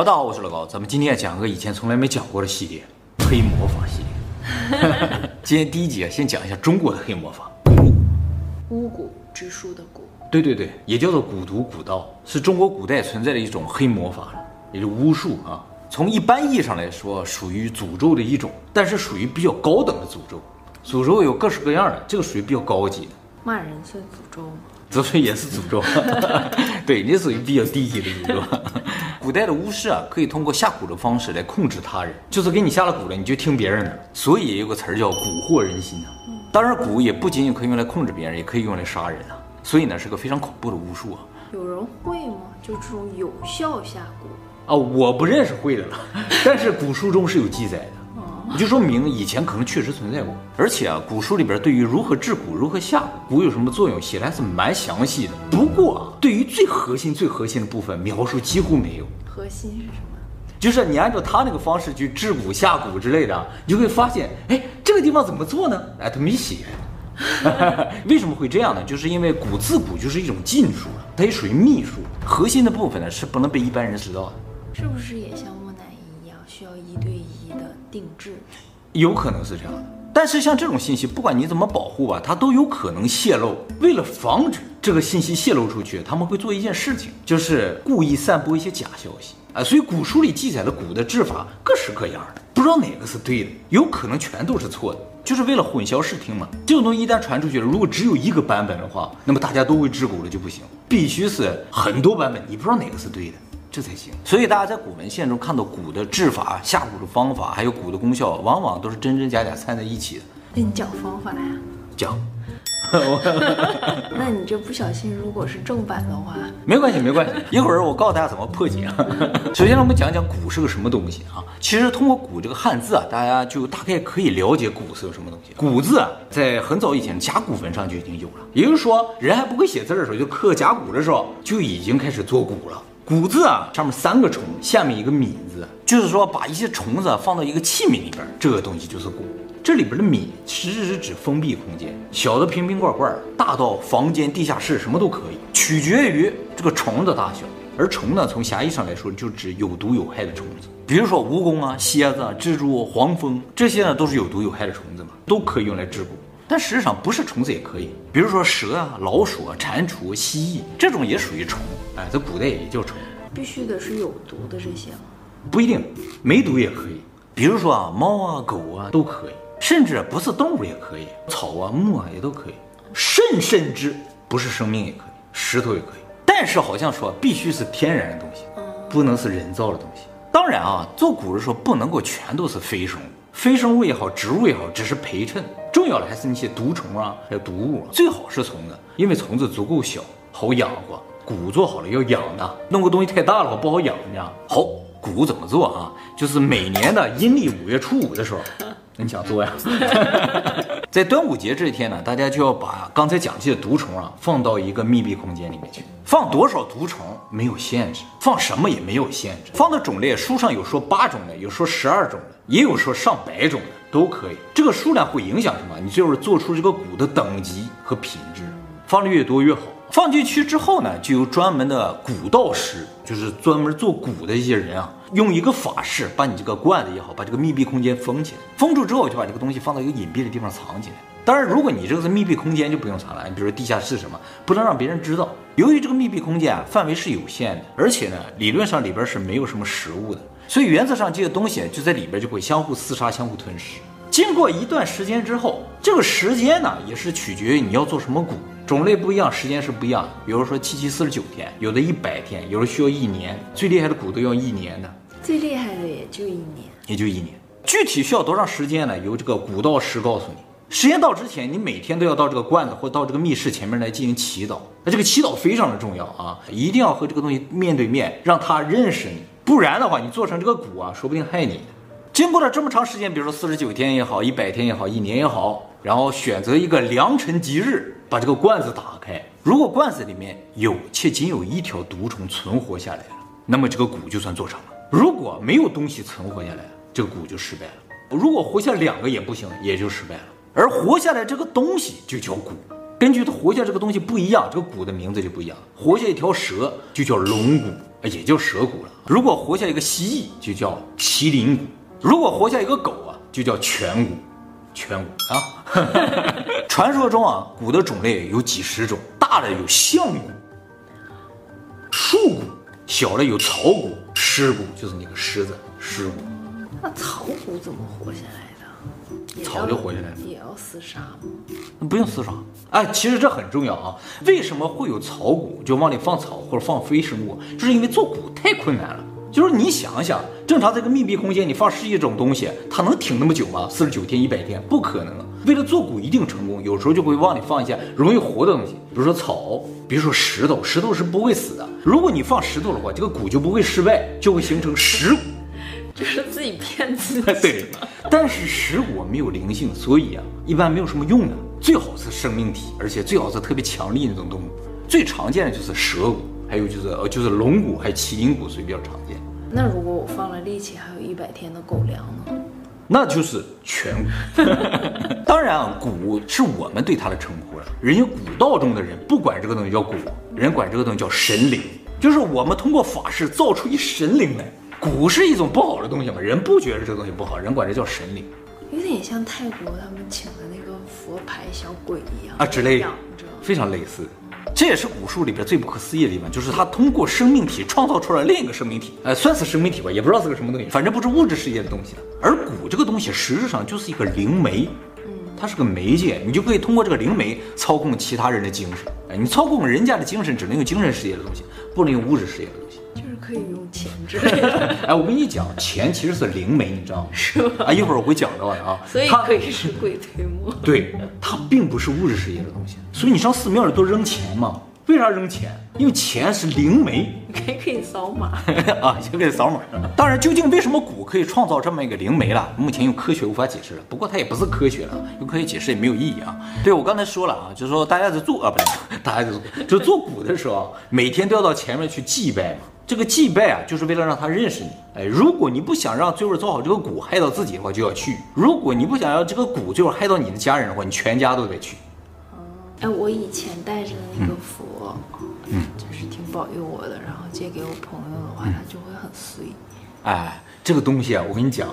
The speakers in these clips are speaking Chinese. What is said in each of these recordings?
好，大家好，我是老高，咱们今天讲个以前从来没讲过的系列——黑魔法系列。今天第一集啊，先讲一下中国的黑魔法——蛊。巫蛊之术的蛊。对对对，也叫做蛊毒蛊道，是中国古代存在的一种黑魔法，也就是巫术啊。从一般意义上来说，属于诅咒的一种，但是属于比较高等的诅咒。诅咒有各式各样的，这个属于比较高级的。骂人算诅咒吗？这算也是诅咒。对，你属于比较低级的诅咒。古代的巫师啊，可以通过下蛊的方式来控制他人，就是给你下了蛊了，你就听别人的。所以也有个词儿叫蛊惑人心啊。当然，蛊也不仅仅可以用来控制别人，也可以用来杀人啊。所以呢，是个非常恐怖的巫术啊。有人会吗？就这种有效下蛊啊？我不认识会的了，但是古书中是有记载的。就说明以前可能确实存在过，而且啊，古书里边对于如何治蛊、如何下蛊、蛊有什么作用，写的还是蛮详细的。不过啊，对于最核心、最核心的部分描述几乎没有。核心是什么？就是你按照他那个方式去治蛊、下蛊之类的，你就会发现，哎，这个地方怎么做呢？哎，他没写。为什么会这样呢？就是因为蛊自古就是一种禁术，它也属于秘术，核心的部分呢是不能被一般人知道的。是不是也像木乃伊一样？需要一对定制，有可能是这样的。但是像这种信息，不管你怎么保护吧，它都有可能泄露。为了防止这个信息泄露出去，他们会做一件事情，就是故意散播一些假消息啊。所以古书里记载的蛊的治法各式各样的，不知道哪个是对的，有可能全都是错的，就是为了混淆视听嘛。这种东西一旦传出去了，如果只有一个版本的话，那么大家都会治蛊了就不行，必须是很多版本，你不知道哪个是对的。这才行，所以大家在古文献中看到蛊的治法、下蛊的方法，还有蛊的功效，往往都是真真假假掺在一起的。那你讲方法呀？讲。那你这不小心，如果是正版的话，没关系，没关系。一会儿我告诉大家怎么破解啊。首先，我们讲讲蛊是个什么东西啊？其实通过“蛊”这个汉字啊，大家就大概可以了解蛊是个什么东西。“蛊”字啊，在很早以前甲骨文上就已经有了，也就是说，人还不会写字的时候，就刻甲骨的时候，就已经开始做蛊了。蛊字啊，上面三个虫，下面一个皿字，就是说把一些虫子放到一个器皿里边，这个东西就是蛊。这里边的米其实是指封闭空间，小的瓶瓶罐罐，大到房间、地下室，什么都可以，取决于这个虫的大小。而虫呢，从狭义上来说，就指有毒有害的虫子，比如说蜈蚣啊、蝎子、啊、蜘蛛、黄蜂，这些呢都是有毒有害的虫子嘛，都可以用来治蛊。但实际上不是虫子也可以，比如说蛇啊、老鼠啊、蟾蜍、蜥蜴，这种也属于虫。哎，在古代也叫虫，必须得是有毒的这些吗？不一定，没毒也可以。比如说啊，猫啊、狗啊都可以，甚至不是动物也可以，草啊、木啊也都可以。甚甚至不是生命也可以，石头也可以。但是好像说必须是天然的东西，不能是人造的东西。当然啊，做蛊的时候不能够全都是非生物，非生物也好，植物也好，只是陪衬。重要的还是那些毒虫啊，还有毒物，啊最好是虫子，因为虫子足够小，好养活。蛊做好了要养的，弄个东西太大了不好养，你知道？好，蛊怎么做啊？就是每年的阴历五月初五的时候，你想做呀？在端午节这一天呢，大家就要把刚才讲这些毒虫啊放到一个密闭空间里面去。放多少毒虫没有限制，放什么也没有限制。放的种类，书上有说八种的，有说十二种的，也有说上百种的，都可以。这个数量会影响什么？你就是做出这个蛊的等级和品质，放的越多越好。放进去之后呢，就有专门的古道师，就是专门做蛊的一些人啊，用一个法式把你这个罐子也好，把这个密闭空间封起来。封住之后，就把这个东西放到一个隐蔽的地方藏起来。当然，如果你这个是密闭空间，就不用藏了。你比如说地下室什么，不能让别人知道。由于这个密闭空间啊，范围是有限的，而且呢，理论上里边是没有什么食物的，所以原则上这些东西就在里边就会相互厮杀、相互吞噬。经过一段时间之后，这个时间呢，也是取决于你要做什么蛊。种类不一样，时间是不一样。比如说七七四十九天，有的一百天，有的需要一年。最厉害的蛊都要一年的，最厉害的也就一年，也就一年。具体需要多长时间呢？由这个古道师告诉你。时间到之前，你每天都要到这个罐子或到这个密室前面来进行祈祷。那这个祈祷非常的重要啊，一定要和这个东西面对面，让他认识你。不然的话，你做成这个蛊啊，说不定害你。经过了这么长时间，比如说四十九天也好，一百天也好，一年也好，然后选择一个良辰吉日。把这个罐子打开，如果罐子里面有且仅有一条毒虫存活下来了，那么这个蛊就算做成了；如果没有东西存活下来，这个蛊就失败了。如果活下两个也不行，也就失败了。而活下来这个东西就叫蛊，根据它活下这个东西不一样，这个蛊的名字就不一样。活下一条蛇就叫龙蛊，也叫蛇蛊了。如果活下一个蜥蜴，就叫麒麟蛊；如果活下一个狗啊，就叫犬蛊。犬骨啊，传说中啊，骨的种类有几十种，大的有象骨、树骨，小的有草骨、狮骨，就是那个狮子狮骨。那草骨怎么活下来的？草就活下来了，也要厮杀吗？不用厮杀。哎，其实这很重要啊。为什么会有草骨？就往里放草或者放非生物，就是因为做骨太困难了。就是你想想，正常这个密闭空间，你放十几种东西，它能挺那么久吗？四十九天、一百天，不可能。为了做骨一定成功，有时候就会往里放一些容易活的东西，比如说草，比如说石头，石头是不会死的。如果你放石头的话，这个骨就不会失败，就会形成石骨。就是自己骗自己。对，但是石骨没有灵性，所以啊，一般没有什么用的。最好是生命体，而且最好是特别强力那种动物。最常见的就是蛇骨，还有就是呃就是龙骨，还有麒麟骨，所以比较常见。那如果我放了力气，还有一百天的狗粮呢？那就是全骨。当然啊，骨是我们对它的称呼了。人家古道中的人不管这个东西叫骨，人管这个东西叫神灵，就是我们通过法事造出一神灵来。骨是一种不好的东西嘛，人不觉得这个东西不好，人管这叫神灵，有点像泰国他们请的那个佛牌小鬼一样啊之类的，非常类似。这也是古术里边最不可思议的地方，就是他通过生命体创造出了另一个生命体，呃，算是生命体吧，也不知道是个什么东西，反正不是物质世界的东西。而蛊这个东西实质上就是一个灵媒，它是个媒介，你就可以通过这个灵媒操控其他人的精神。哎，你操控人家的精神只能用精神世界的东西，不能用物质世界的东西。可以用钱之类的。哎，我跟你讲，钱其实是灵媒，你知道吗？是吗？啊，一会儿我会讲到的啊。所以可以是鬼推磨。对，它并不是物质世界的东西。所以你上寺庙里都扔钱嘛？为啥扔钱？因为钱是灵媒，可以可以扫码 啊，也可以扫码。当然，究竟为什么蛊可以创造这么一个灵媒了？目前用科学无法解释了。不过它也不是科学了，用科学解释也没有意义啊。对，我刚才说了啊，就是说大家在做啊，不对，大家在做，就做蛊的时候，每天都要到前面去祭拜嘛。这个祭拜啊，就是为了让他认识你。哎，如果你不想让最后造好这个蛊害到自己的话，就要去；如果你不想要这个蛊最后害到你的家人的话，你全家都得去。哎，我以前带着的那个佛，嗯，就是挺保佑我的，然后借给我朋友的话，他就会很随意。哎。这个东西啊，我跟你讲，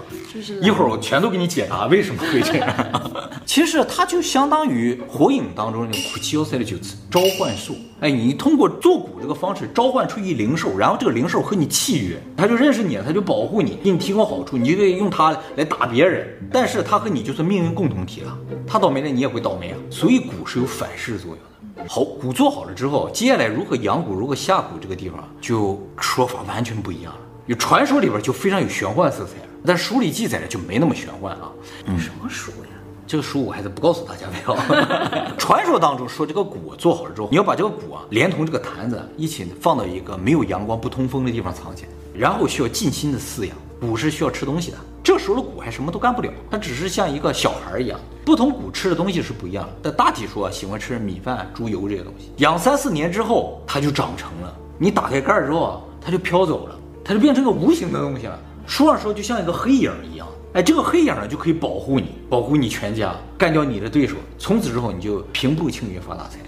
一会儿我全都给你解答为什么会这样。其实它就相当于火影当中那个苦蕎塞的九次召唤术。哎，你通过做骨这个方式召唤出一灵兽，然后这个灵兽和你契约，它就认识你了，他就保护你，给你提供好处，你就可以用它来打别人。但是它和你就是命运共同体了，他倒霉了，你也会倒霉啊。所以骨是有反噬作用的。好，骨做好了之后，接下来如何养骨，如何下骨，这个地方就说法完全不一样了。有传说里边就非常有玄幻色彩，但书里记载的就没那么玄幻啊。嗯，什么书呀？这个书我还是不告诉大家为好。传说当中说，这个蛊做好了之后，你要把这个蛊啊，连同这个坛子一起放到一个没有阳光、不通风的地方藏起来，然后需要尽心的饲养。蛊是需要吃东西的，这时候的蛊还什么都干不了，它只是像一个小孩一样。不同蛊吃的东西是不一样的，但大体说喜欢吃米饭、猪油这些东西。养三四年之后，它就长成了。你打开盖之后啊，它就飘走了。它就变成个无形的东西了，说着说就像一个黑影一样，哎，这个黑影呢就可以保护你，保护你全家，干掉你的对手，从此之后你就平步青云发大财，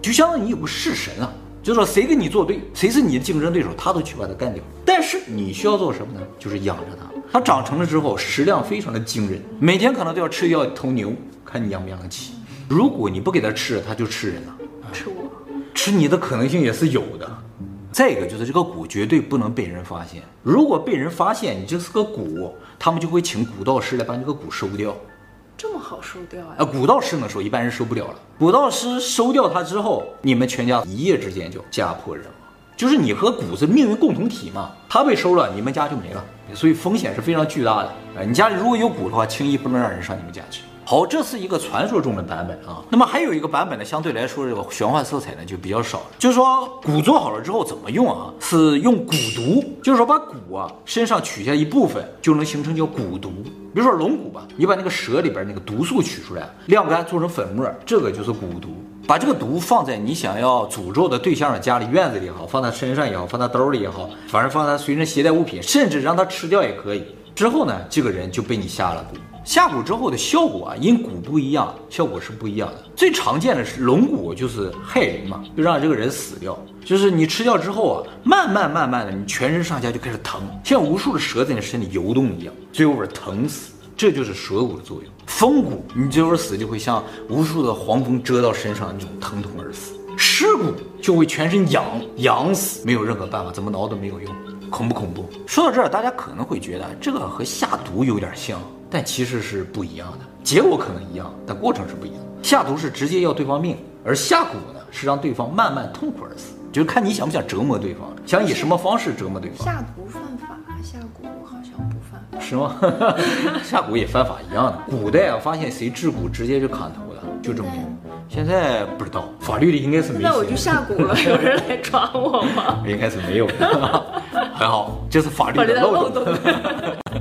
就相当于你有个式神啊，就说谁跟你作对，谁是你的竞争对手，他都去把他干掉。但是你需要做什么呢？就是养着它，它长成了之后食量非常的惊人，每天可能都要吃掉一头牛，看你养不养得起。如果你不给它吃，它就吃人了，吃我，吃你的可能性也是有的。再一个就是这个骨绝对不能被人发现，如果被人发现你这是个骨，他们就会请蛊道师来把你这个骨收掉。这么好收掉啊？啊，蛊道师能收，一般人收不了了。蛊道师收掉它之后，你们全家一夜之间就家破人亡。就是你和骨是命运共同体嘛，他被收了，你们家就没了，所以风险是非常巨大的。啊，你家里如果有骨的话，轻易不能让人上你们家去。好，这是一个传说中的版本啊。那么还有一个版本呢，相对来说这个玄幻色彩呢就比较少了。就是说蛊做好了之后怎么用啊？是用蛊毒，就是说把蛊啊身上取下一部分，就能形成叫蛊毒。比如说龙骨吧，你把那个蛇里边那个毒素取出来，晾干做成粉末，这个就是蛊毒。把这个毒放在你想要诅咒的对象的家里院子里也好，放在身上也好，放在兜里也好，反正放在随身携带物品，甚至让他吃掉也可以。之后呢，这个人就被你下了蛊。下蛊之后的效果啊，因蛊不一样，效果是不一样的。最常见的是龙蛊，就是害人嘛，就让这个人死掉。就是你吃掉之后啊，慢慢慢慢的，你全身上下就开始疼，像无数的蛇在你身体游动一样，最后边疼死。这就是蛇蛊的作用。风蛊，你最后死就会像无数的黄蜂蛰到身上那种疼痛而死。尸蛊就会全身痒，痒死，没有任何办法，怎么挠都没有用，恐不恐怖？说到这儿，大家可能会觉得这个和下毒有点像，但其实是不一样的。结果可能一样，但过程是不一样。下毒是直接要对方命，而下蛊呢是让对方慢慢痛苦而死，就是看你想不想折磨对方，想以什么方式折磨对方。下毒犯法，下蛊好像不犯法。是吗？下蛊也犯法一样的。古代啊，发现谁制蛊，直接就砍头了，就这么用。现在不知道，法律里应该是没有。那我就下蛊了，有人来抓我吗？应该是没有的，还好，这是法律的漏洞。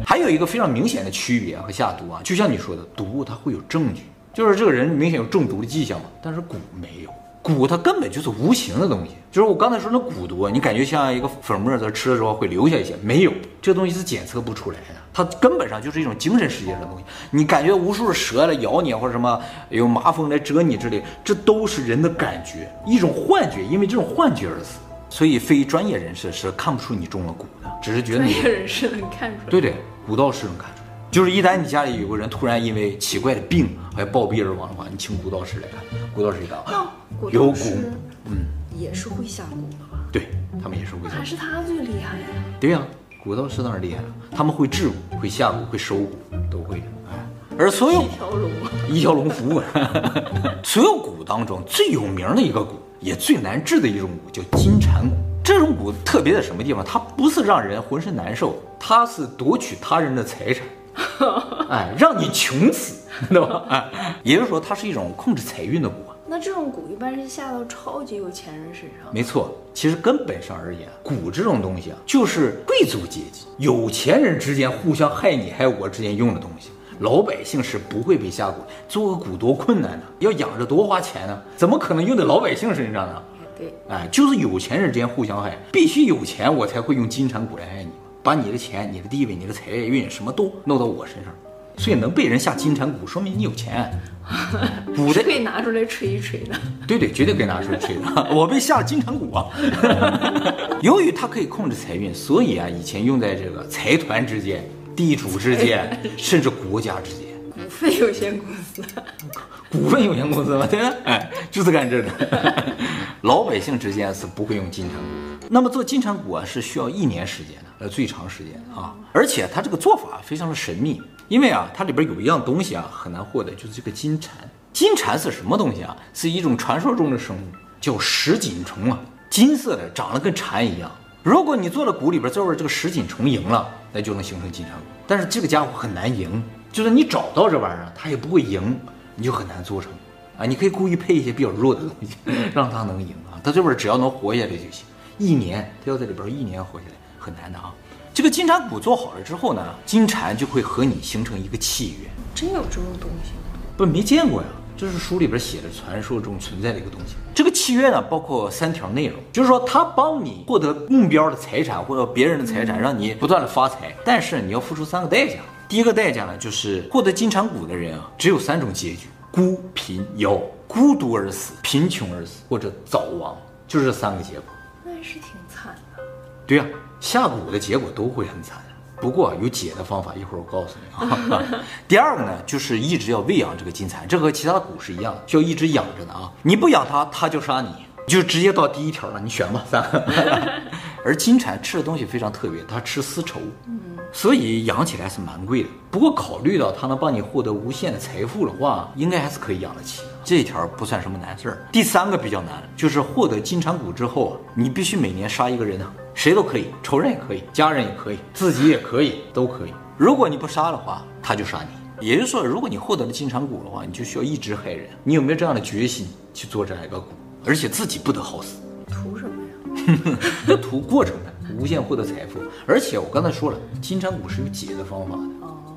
还有一个非常明显的区别啊，和下毒啊，就像你说的，毒它会有证据，就是这个人明显有中毒的迹象嘛，但是蛊没有。蛊它根本就是无形的东西，就是我刚才说那蛊毒，你感觉像一个粉末在吃的时候会留下一些，没有，这个东西是检测不出来的，它根本上就是一种精神世界的东西。你感觉无数的蛇来咬你，或者什么有麻风来蛰你之类，这都是人的感觉，一种幻觉，因为这种幻觉而死。所以非专业人士是看不出你中了蛊的，只是觉得你专业人士能看出来。对对，蛊道士能看出来。就是一旦你家里有个人突然因为奇怪的病还暴毙而亡的话，你请古道士来看，古道士一看，有蛊，嗯，也是会下蛊的吧？对，他们也是会下蛊。还是他最厉害呀？对呀，古道士当然厉害了，他们会治蛊，会下蛊，会收蛊，都会而所有一条龙，一条龙服务，所有蛊当中最有名的一个蛊，也最难治的一种蛊，叫金蝉蛊。这种蛊特别在什么地方？它不是让人浑身难受，它是夺取他人的财产。哎，让你穷死，对吧？哎，也就是说，它是一种控制财运的蛊。那这种蛊一般是下到超级有钱人身上。没错，其实根本上而言，蛊这种东西啊，就是贵族阶级、有钱人之间互相害你害我之间用的东西。老百姓是不会被下蛊，做个蛊多困难呢？要养着多花钱呢？怎么可能用在老百姓身上呢？对，哎，就是有钱人之间互相害，必须有钱我才会用金蝉蛊来害你。把你的钱、你的地位、你的财运什么都弄到我身上，所以能被人下金蝉蛊，说明你有钱。蛊的可以拿出来吹一吹的。对对，绝对可以拿出来吹 的。我被下了金蝉蛊啊！由于它可以控制财运，所以啊，以前用在这个财团之间、地主之间，甚至国家之间。股份有限公司。股份有限公司嘛？对吧？哎，就是干这个。老百姓之间是不会用金蝉蛊。那么做金蝉股啊，是需要一年时间的，呃，最长时间啊，而且它这个做法非常的神秘，因为啊，它里边有一样东西啊，很难获得，就是这个金蝉。金蝉是什么东西啊？是一种传说中的生物，叫石锦虫啊，金色的，长得跟蝉一样。如果你做了股里边，最后这个石锦虫赢了，那就能形成金蝉股。但是这个家伙很难赢，就是你找到这玩意儿，它也不会赢，你就很难做成啊。你可以故意配一些比较弱的东西，让他能赢啊。他这边只要能活下来就行。一年，他要在里边一年活下来，很难的啊。这个金蝉蛊做好了之后呢，金蝉就会和你形成一个契约。真有这种东西吗？不，没见过呀。这是书里边写的，传说中存在的一个东西。这个契约呢，包括三条内容，就是说他帮你获得目标的财产或者别人的财产，让你不断的发财，但是你要付出三个代价。第一个代价呢，就是获得金蝉蛊的人啊，只有三种结局：孤、贫、夭。孤独而死，贫穷而死，或者早亡，就是这三个结果。是挺惨的，对呀、啊，下蛊的结果都会很惨。不过有解的方法，一会儿我告诉你啊。第二个呢，就是一直要喂养这个金蝉，这和其他的蛊是一样的，需要一直养着的啊。你不养它，它就杀你，就直接到第一条了。你选吧，三个。而金蝉吃的东西非常特别，它吃丝绸，嗯，所以养起来是蛮贵的。不过考虑到它能帮你获得无限的财富的话，应该还是可以养得起。这一条不算什么难事儿。第三个比较难，就是获得金蝉蛊之后，你必须每年杀一个人啊，谁都可以，仇人也可以，家人也可以，自己也可以，都可以。如果你不杀的话，他就杀你。也就是说，如果你获得了金蝉蛊的话，你就需要一直害人。你有没有这样的决心去做这样一个蛊？而且自己不得好死。图什么 呀？图过程的，无限获得财富。而且我刚才说了，金蝉蛊是有解的方法的。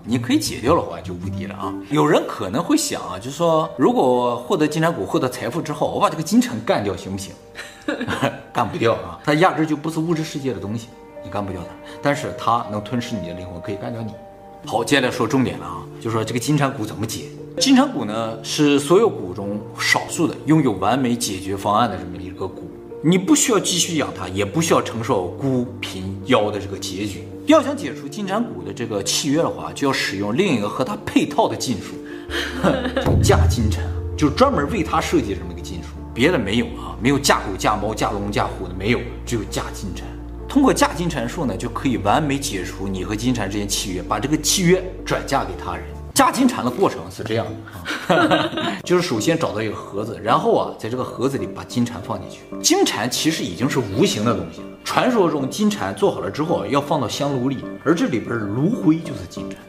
你可以解掉的话就无敌了啊！有人可能会想啊，就是说，如果获得金蝉蛊、获得财富之后，我把这个金蝉干掉行不行？干不掉啊，它压根就不是物质世界的东西，你干不掉它。但是它能吞噬你的灵魂，可以干掉你。好，接下来说重点了啊，就说这个金蝉蛊怎么解？金蝉蛊呢是所有蛊中少数的拥有完美解决方案的这么一个蛊，你不需要继续养它，也不需要承受孤贫夭的这个结局。要想解除金蝉蛊的这个契约的话，就要使用另一个和它配套的禁术，嫁金蝉，就专门为它设计这么一个禁术，别的没有啊，没有嫁狗、嫁猫、嫁龙、嫁虎的没有，只有嫁金蝉。通过嫁金蝉术呢，就可以完美解除你和金蝉之间契约，把这个契约转嫁给他人。加金蝉的过程是这样的啊，就是首先找到一个盒子，然后啊，在这个盒子里把金蝉放进去。金蝉其实已经是无形的东西了。传说中金蝉做好了之后要放到香炉里，而这里边炉灰就是金蝉。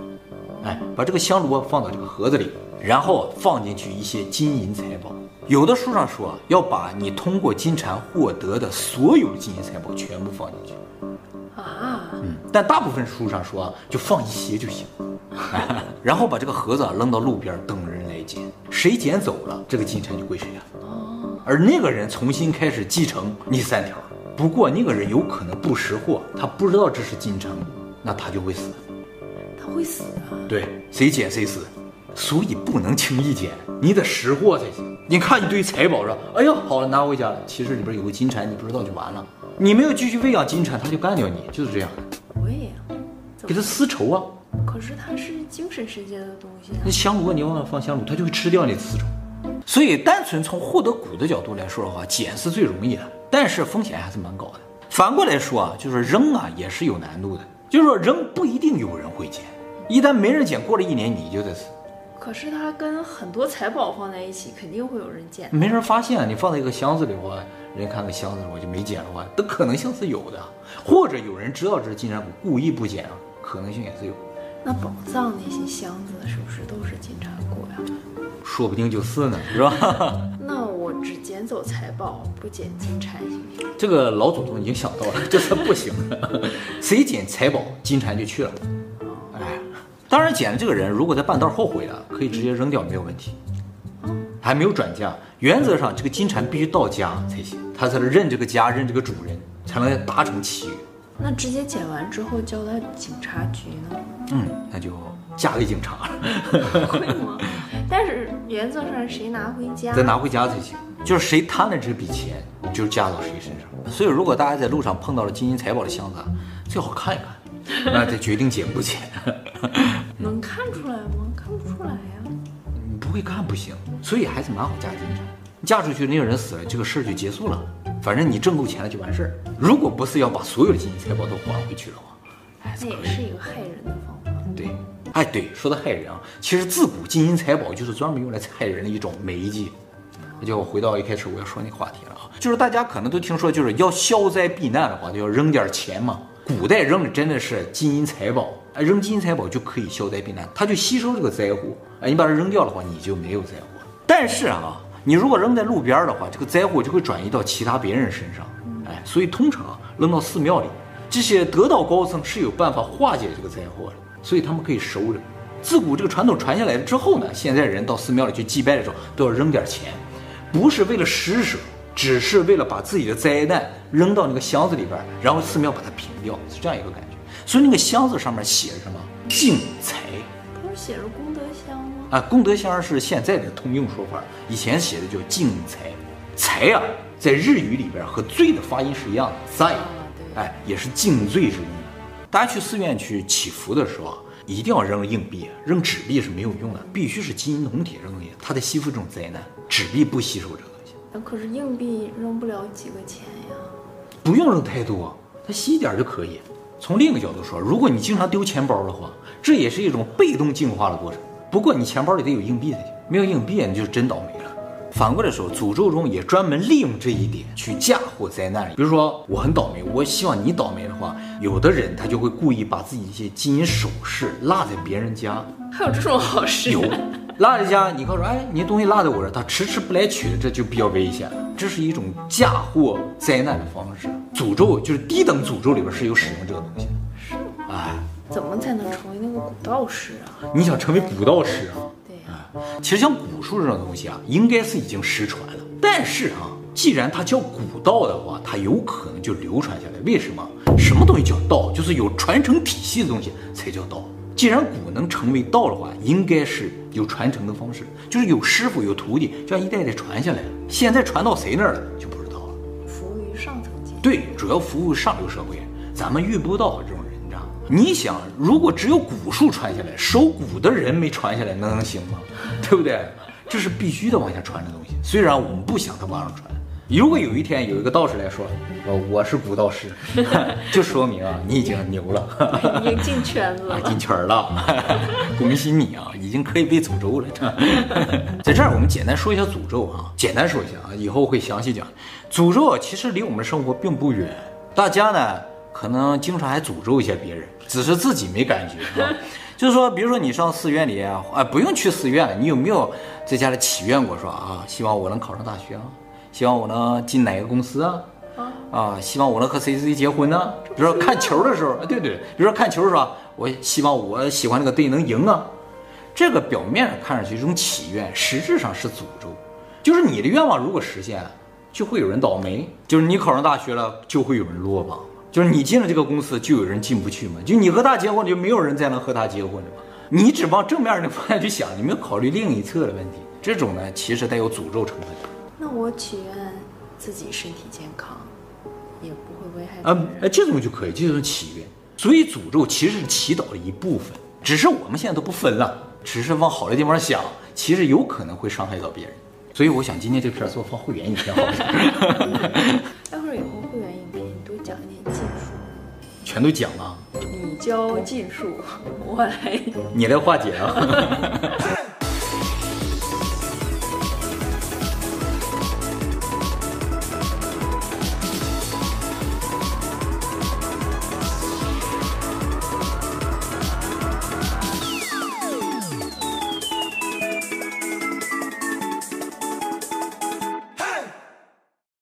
哎，把这个香炉放到这个盒子里，然后放进去一些金银财宝。有的书上说要把你通过金蝉获得的所有金银财宝全部放进去。啊，嗯，但大部分书上说就放一些就行，然后把这个盒子扔到路边等人来捡，谁捡走了，这个金蝉就归谁啊。哦，而那个人重新开始继承你三条，不过那个人有可能不识货，他不知道这是金蝉，那他就会死。他会死啊？对，谁捡谁死。所以不能轻易捡，你得识货才行。你看一堆财宝是吧？哎呀，好了，拿回家了。其实里边有个金蝉，你不知道就完了。你没有继续喂养金蝉，它就干掉你，就是这样的。喂，给它丝绸啊。可是它是精神世界的东西啊。那香炉你往那放香炉，它就会吃掉你的丝绸。所以单纯从获得蛊的角度来说的话，捡是最容易的，但是风险还是蛮高的。反过来说啊，就是扔啊也是有难度的，就是说扔不一定有人会捡，一旦没人捡，过了一年你就得死。可是它跟很多财宝放在一起，肯定会有人捡。没人发现，你放在一个箱子里的话，人看个箱子我就没捡的话，的可能性是有的。或者有人知道这是金蝉蛊，故意不捡，可能性也是有。那宝藏那些箱子是不是都是金蝉蛊呀？说不定就是呢，是吧？那我只捡走财宝，不捡金蝉行不行？这个老祖宗已经想到了，这是不行的。谁捡财宝，金蝉就去了。当然，捡的这个人如果在半道后悔了，可以直接扔掉，没有问题。还没有转嫁，原则上这个金蝉必须到家才行，他才能认这个家，认这个主人，才能达成契约。那直接捡完之后交到警察局呢？嗯，那就嫁给警察了。会吗？但是原则上谁拿回家？再拿回家才行，就是谁贪了这笔钱，就是嫁到谁身上。所以，如果大家在路上碰到了金银财宝的箱子，最好看一看。那再决定捡不捡，不会干不行，所以还是蛮好嫁金蝉。嫁出去那个人死了，这个事儿就结束了。反正你挣够钱了就完事儿。如果不是要把所有的金银财宝都还回去的话，那也是一个害人的方法。对，哎对，说到害人啊，其实自古金银财宝就是专门用来害人的一种媒介。那就回到一开始我要说那个话题了啊，就是大家可能都听说，就是要消灾避难的话，就要扔点钱嘛。古代扔的真的是金银财宝，哎，扔金银财宝就可以消灾避难，它就吸收这个灾祸。哎，你把它扔掉的话，你就没有灾祸。但是啊，你如果扔在路边的话，这个灾祸就会转移到其他别人身上。哎，所以通常扔到寺庙里，这些得道高僧是有办法化解这个灾祸的，所以他们可以收着。自古这个传统传下来了之后呢，现在人到寺庙里去祭拜的时候都要扔点钱，不是为了施舍。只是为了把自己的灾难扔到那个箱子里边，然后寺庙把它平掉，是这样一个感觉。所以那个箱子上面写着什么？敬财，不是写着功德箱吗？啊，功德箱是现在的通用说法，以前写的叫敬财。财啊，在日语里边和罪的发音是一样的，在，哎，也是敬罪之意。大家去寺院去祈福的时候，一定要扔硬币，扔纸币是没有用的，必须是金银铜铁扔的，它得吸附这种灾难，纸币不吸收这个。可是硬币扔不了几个钱呀，不用扔太多，它吸一点就可以。从另一个角度说，如果你经常丢钱包的话，这也是一种被动进化的过程。不过你钱包里得有硬币才行，没有硬币你就真倒霉了。反过来说，诅咒中也专门利用这一点去嫁祸灾难。比如说我很倒霉，我希望你倒霉的话，有的人他就会故意把自己一些金银首饰落在别人家。还有这种好事？有。落在家，你告诉说，哎，你东西落在我这儿，他迟迟不来取，这就比较危险。这是一种嫁祸灾难的方式。诅咒就是低等诅咒里边是有使用这个东西的。是吗？哎，怎么才能成为那个古道士啊？你想成为古道士啊？对呀。其实像古术这种东西啊，应该是已经失传了。但是啊，既然它叫古道的话，它有可能就流传下来。为什么？什么东西叫道？就是有传承体系的东西才叫道。既然古能成为道的话，应该是有传承的方式，就是有师傅有徒弟，这样一代代传下来了。现在传到谁那儿了就不知道了。服务于上层阶级。对，主要服务上流社会，咱们遇不到这种人，你知道吗？你想，如果只有古树传下来，守古的人没传下来，那能行吗？对不对？这是必须得往下传的东西。虽然我们不想它往上传。如果有一天有一个道士来说，呃，我是古道士，就说明啊，你已经牛了，已经进圈子了，进圈了，恭喜你啊，已经可以被诅咒了。在这儿，我们简单说一下诅咒啊，简单说一下啊，以后会详细讲。诅咒其实离我们生活并不远，大家呢可能经常还诅咒一下别人，只是自己没感觉啊。就是说，比如说你上寺院里啊，啊，不用去寺院了，你有没有在家里祈愿过说啊，希望我能考上大学啊？希望我能进哪个公司啊？啊，希望我能和谁谁结婚呢？比如说看球的时候，对对，比如说看球的时候，我希望我喜欢那个队能赢啊。这个表面上看上去一种祈愿，实质上是诅咒。就是你的愿望如果实现，就会有人倒霉。就是你考上大学了，就会有人落榜。就是你进了这个公司，就有人进不去嘛。就你和他结婚，就没有人再能和他结婚了嘛。你只往正面的方向去想，你没有考虑另一侧的问题。这种呢，其实带有诅咒成分。那我祈愿自己身体健康，也不会危害。啊，哎，这种就可以，这种祈愿。所以诅咒其实是祈祷的一部分，只是我们现在都不分了，只是往好的地方想，其实有可能会伤害到别人。所以我想今天这片做放会员也挺好的。待会儿以后会员影片你多讲一点技术，全都讲了。你教技术，我来，你来化解啊。